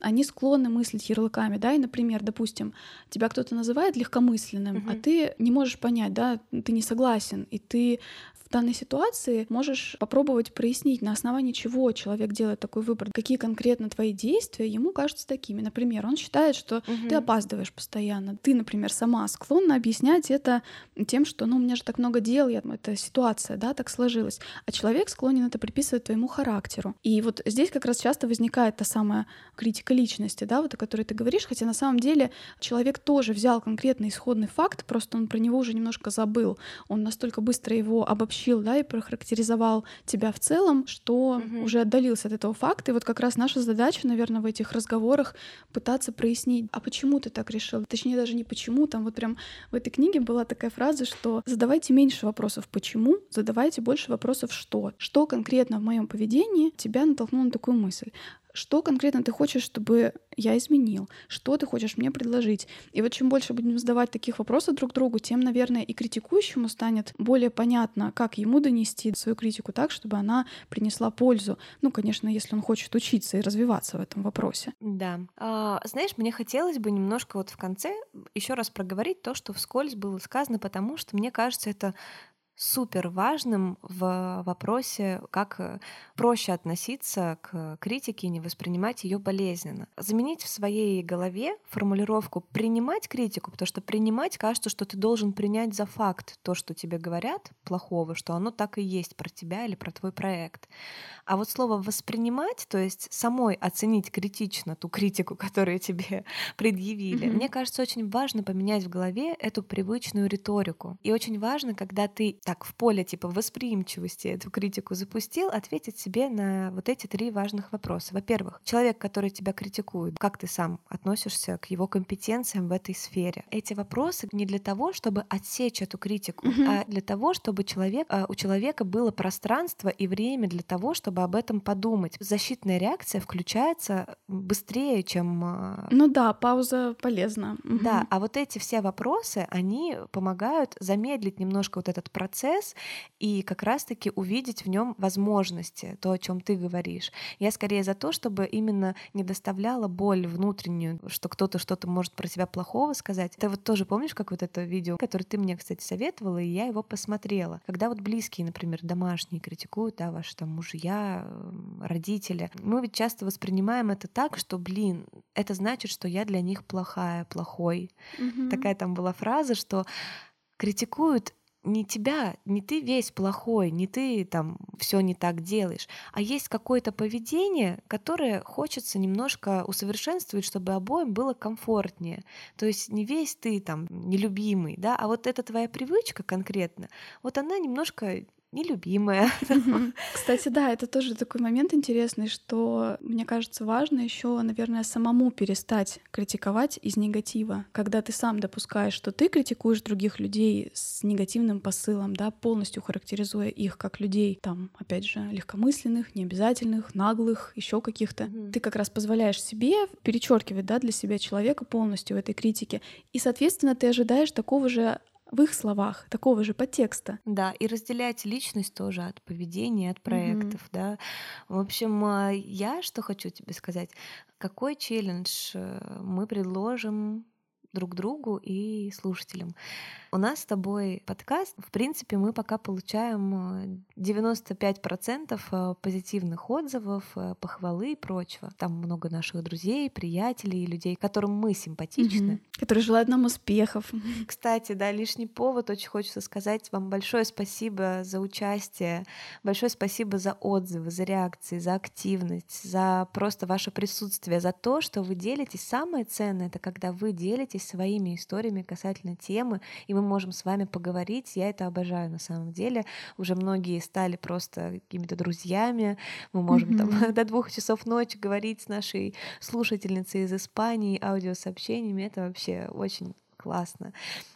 они склонны мыслить ярлыками, да, и, например, допустим, тебя кто-то называет легкомысленным, uh-huh. а ты не можешь понять, да, ты не согласен, и ты в данной ситуации можешь попробовать прояснить, на основании чего человек делает такой выбор, какие конкретно твои действия ему кажутся такими. Например, он считает, что угу. ты опаздываешь постоянно. Ты, например, сама склонна объяснять это тем, что ну, у меня же так много дел, я, это ситуация, да, так сложилась. А человек склонен это приписывать твоему характеру. И вот здесь как раз часто возникает та самая критика личности, да, вот о которой ты говоришь, хотя на самом деле человек тоже взял конкретный исходный факт, просто он про него уже немножко забыл. Он настолько быстро его обобщил да, и прохарактеризовал тебя в целом, что угу. уже отдалился от этого факта. И вот как раз наша задача, наверное, в этих разговорах пытаться прояснить, а почему ты так решил? Точнее, даже не почему, там вот прям в этой книге была такая фраза, что задавайте меньше вопросов почему, задавайте больше вопросов что. Что конкретно в моем поведении тебя натолкнуло на такую мысль? что конкретно ты хочешь, чтобы я изменил, что ты хочешь мне предложить. И вот чем больше будем задавать таких вопросов друг другу, тем, наверное, и критикующему станет более понятно, как ему донести свою критику так, чтобы она принесла пользу. Ну, конечно, если он хочет учиться и развиваться в этом вопросе. Да. А, знаешь, мне хотелось бы немножко вот в конце еще раз проговорить то, что вскользь было сказано, потому что мне кажется, это супер важным в вопросе, как э, проще относиться к критике и не воспринимать ее болезненно. Заменить в своей голове формулировку «принимать критику», потому что принимать кажется, что ты должен принять за факт то, что тебе говорят плохого, что оно так и есть про тебя или про твой проект. А вот слово «воспринимать», то есть самой оценить критично ту критику, [laughs] которую тебе предъявили, mm-hmm. мне кажется, очень важно поменять в голове эту привычную риторику. И очень важно, когда ты так в поле типа восприимчивости эту критику запустил, ответить себе на вот эти три важных вопроса. Во-первых, человек, который тебя критикует, как ты сам относишься к его компетенциям в этой сфере? Эти вопросы не для того, чтобы отсечь эту критику, mm-hmm. а для того, чтобы человек, а, у человека было пространство и время для того, чтобы об этом подумать. Защитная реакция включается быстрее, чем... А, ну да, пауза полезна. Да, а вот эти все вопросы, они помогают замедлить немножко вот этот процесс процесс и как раз-таки увидеть в нем возможности, то, о чем ты говоришь. Я скорее за то, чтобы именно не доставляла боль внутреннюю, что кто-то что-то может про тебя плохого сказать. Ты вот тоже помнишь, как вот это видео, которое ты мне, кстати, советовала, и я его посмотрела. Когда вот близкие, например, домашние критикуют, да, ваши там мужья, родители, мы ведь часто воспринимаем это так, что, блин, это значит, что я для них плохая, плохой. Mm-hmm. Такая там была фраза, что критикуют не тебя, не ты весь плохой, не ты там все не так делаешь, а есть какое-то поведение, которое хочется немножко усовершенствовать, чтобы обоим было комфортнее. То есть не весь ты там нелюбимый, да, а вот эта твоя привычка конкретно, вот она немножко нелюбимая. [laughs] Кстати, да, это тоже такой момент интересный, что мне кажется важно еще, наверное, самому перестать критиковать из негатива, когда ты сам допускаешь, что ты критикуешь других людей с негативным посылом, да, полностью характеризуя их как людей, там, опять же, легкомысленных, необязательных, наглых, еще каких-то. Mm-hmm. Ты как раз позволяешь себе перечеркивать, да, для себя человека полностью в этой критике, и, соответственно, ты ожидаешь такого же в их словах такого же подтекста. Да, и разделять личность тоже от поведения, от проектов, mm-hmm. да. В общем, а, я что хочу тебе сказать, какой челлендж э, мы предложим друг другу и слушателям. У нас с тобой подкаст. В принципе, мы пока получаем 95% э, э, позитивных отзывов, э, похвалы и прочего. Там много наших друзей, приятелей, людей, которым мы симпатичны. Угу. Которые желают нам успехов. [laughs] Кстати, да, лишний повод. Очень хочется сказать вам большое спасибо за участие, большое спасибо за отзывы, за реакции, за активность, за просто ваше присутствие, за то, что вы делитесь. Самое ценное — это когда вы делитесь своими историями касательно темы, и мы можем с вами поговорить. Я это обожаю на самом деле. Уже многие стали просто какими-то друзьями. Мы можем mm-hmm. там [laughs] до двух часов ночи говорить с нашей слушательницей из Испании аудиосообщениями. Это вообще очень классно.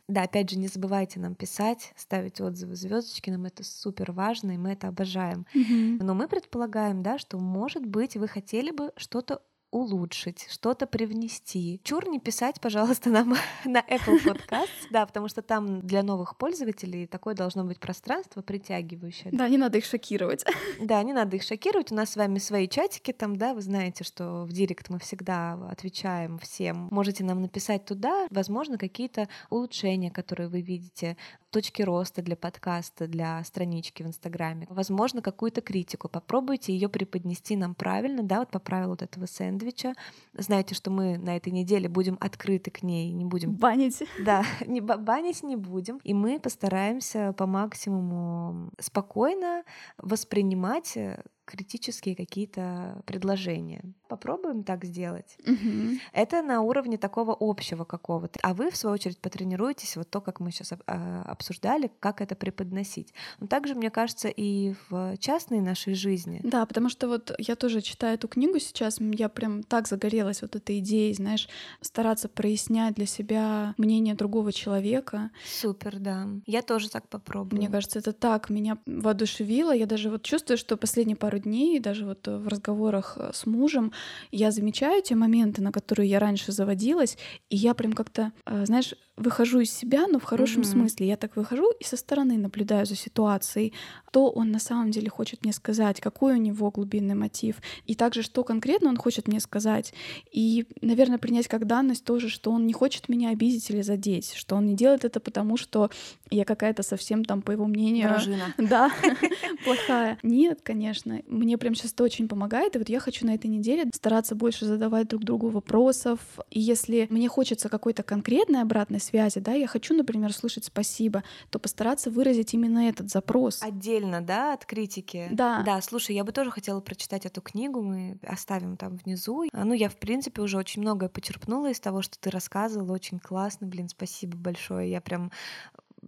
Да, опять же, не забывайте нам писать, ставить отзывы, звездочки, нам это супер важно, и мы это обожаем. Mm-hmm. Но мы предполагаем, да, что, может быть, вы хотели бы что-то улучшить, что-то привнести. Чур не писать, пожалуйста, [laughs] нам на Apple Podcast, да, потому что там для новых пользователей такое должно быть пространство притягивающее. Да, не надо их шокировать. [laughs] Да, не надо их шокировать. У нас с вами свои чатики там, да, вы знаете, что в директ мы всегда отвечаем всем. Можете нам написать туда, возможно, какие-то улучшения, которые вы видите, точки роста для подкаста, для странички в Инстаграме. Возможно, какую-то критику. Попробуйте ее преподнести нам правильно, да, вот по правилу вот этого сэндвича. Знаете, что мы на этой неделе будем открыты к ней, не будем... Банить. Да, [laughs] не банить не будем. И мы постараемся по максимуму спокойно воспринимать э, критические какие-то предложения. Попробуем так сделать. Угу. Это на уровне такого общего какого-то. А вы, в свою очередь, потренируетесь вот то, как мы сейчас а, обсуждали, как это преподносить. Но также, мне кажется, и в частной нашей жизни. Да, потому что вот я тоже читаю эту книгу сейчас, я прям так загорелась вот этой идеей, знаешь, стараться прояснять для себя мнение другого человека. Супер, да. Я тоже так попробую. Мне кажется, это так меня воодушевило. Я даже вот чувствую, что последние пару дней, даже вот в разговорах э, с мужем, я замечаю те моменты, на которые я раньше заводилась, и я прям как-то, э, знаешь, выхожу из себя, но в хорошем mm-hmm. смысле. Я так выхожу и со стороны наблюдаю за ситуацией, что он на самом деле хочет мне сказать, какой у него глубинный мотив, и также, что конкретно он хочет мне сказать. И, наверное, принять как данность тоже, что он не хочет меня обидеть или задеть, что он не делает это потому, что я какая-то совсем там, по его мнению... Вражина. [laughs] Да, [laughs] плохая. Нет, конечно. Мне прям сейчас это очень помогает, и вот я хочу на этой неделе стараться больше задавать друг другу вопросов, и если мне хочется какой-то конкретной обратной связи, да, я хочу, например, слышать спасибо, то постараться выразить именно этот запрос. Отдельно, да, от критики. Да. Да, слушай, я бы тоже хотела прочитать эту книгу, мы оставим там внизу. А, ну, я, в принципе, уже очень многое почерпнула из того, что ты рассказывала, очень классно, блин, спасибо большое. Я прям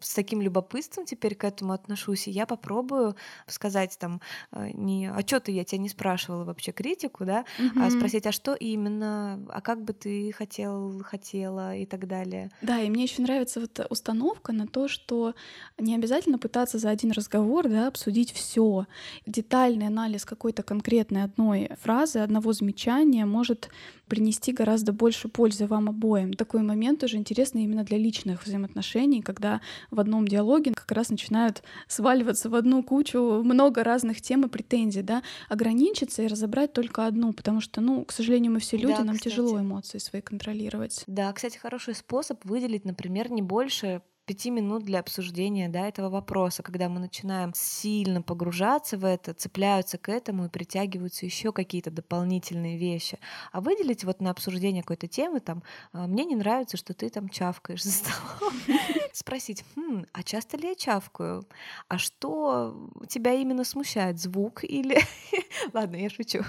с таким любопытством теперь к этому отношусь, и я попробую сказать там э, не а что ты я тебя не спрашивала вообще критику, да, mm-hmm. а спросить, а что именно, а как бы ты хотел, хотела и так далее. Да, и мне еще нравится вот установка на то, что не обязательно пытаться за один разговор, да, обсудить все. Детальный анализ какой-то конкретной одной фразы, одного замечания может принести гораздо больше пользы вам обоим. Такой момент тоже интересный именно для личных взаимоотношений, когда в одном диалоге как раз начинают сваливаться в одну кучу много разных тем и претензий, да, ограничиться и разобрать только одну, потому что, ну, к сожалению, мы все люди, да, нам кстати. тяжело эмоции свои контролировать. Да, кстати, хороший способ выделить, например, не больше пяти минут для обсуждения да, этого вопроса, когда мы начинаем сильно погружаться в это, цепляются к этому и притягиваются еще какие-то дополнительные вещи. А выделить вот на обсуждение какой-то темы, там, «А, мне не нравится, что ты там чавкаешь за столом. [laughs] Спросить, хм, а часто ли я чавкаю? А что тебя именно смущает? Звук или... [laughs] Ладно, я шучу.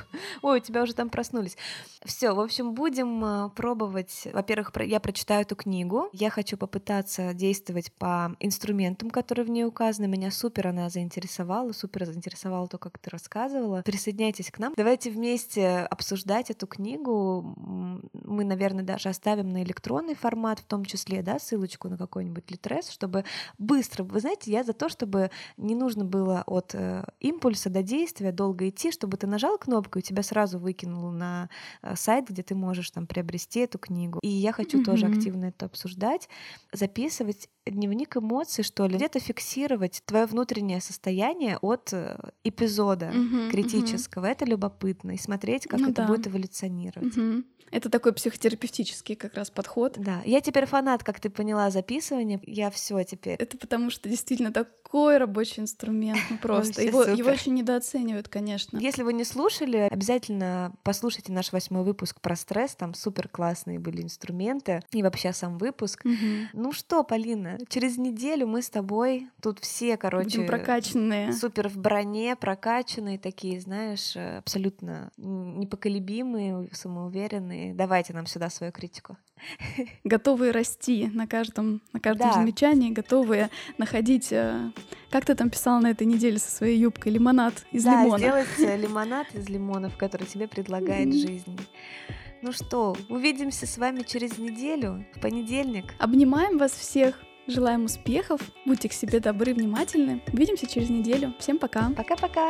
Ой, у тебя уже там проснулись. Все, в общем, будем а, пробовать. Во-первых, я прочитаю эту книгу. Я хочу попытаться действовать действовать по инструментам, которые в ней указаны. Меня супер она заинтересовала, супер заинтересовала то, как ты рассказывала. Присоединяйтесь к нам. Давайте вместе обсуждать эту книгу. Мы, наверное, даже оставим на электронный формат, в том числе, да, ссылочку на какой-нибудь литрес, чтобы быстро. Вы знаете, я за то, чтобы не нужно было от э, импульса до действия долго идти, чтобы ты нажал кнопку и тебя сразу выкинуло на э, сайт, где ты можешь там приобрести эту книгу. И я хочу mm-hmm. тоже активно это обсуждать, записывать дневник эмоций, что ли, где-то фиксировать твое внутреннее состояние от э, эпизода mm-hmm, критического. Mm-hmm. Это любопытно и смотреть, как ну, это да. будет эволюционировать. Mm-hmm. Это такой психотерапевтический как раз подход. Да, я теперь фанат, как ты поняла, записывания. Я все теперь. Это потому что действительно такой рабочий инструмент, ну [laughs] просто. Его, его очень недооценивают, конечно. Если вы не слушали, обязательно послушайте наш восьмой выпуск про стресс. Там супер классные были инструменты и вообще сам выпуск. Угу. Ну что, Полина, через неделю мы с тобой тут все, короче, Будем прокачанные, супер в броне, прокачанные такие, знаешь, абсолютно непоколебимые, самоуверенные давайте нам сюда свою критику. Готовые расти на каждом, на каждом да. замечании, готовые находить, э, как ты там писала на этой неделе со своей юбкой, лимонад из да, лимона. сделать э, [laughs] лимонад из лимонов, который тебе предлагает жизнь. Ну что, увидимся с вами через неделю, в понедельник. Обнимаем вас всех. Желаем успехов, будьте к себе добры, внимательны. Увидимся через неделю. Всем пока. Пока-пока.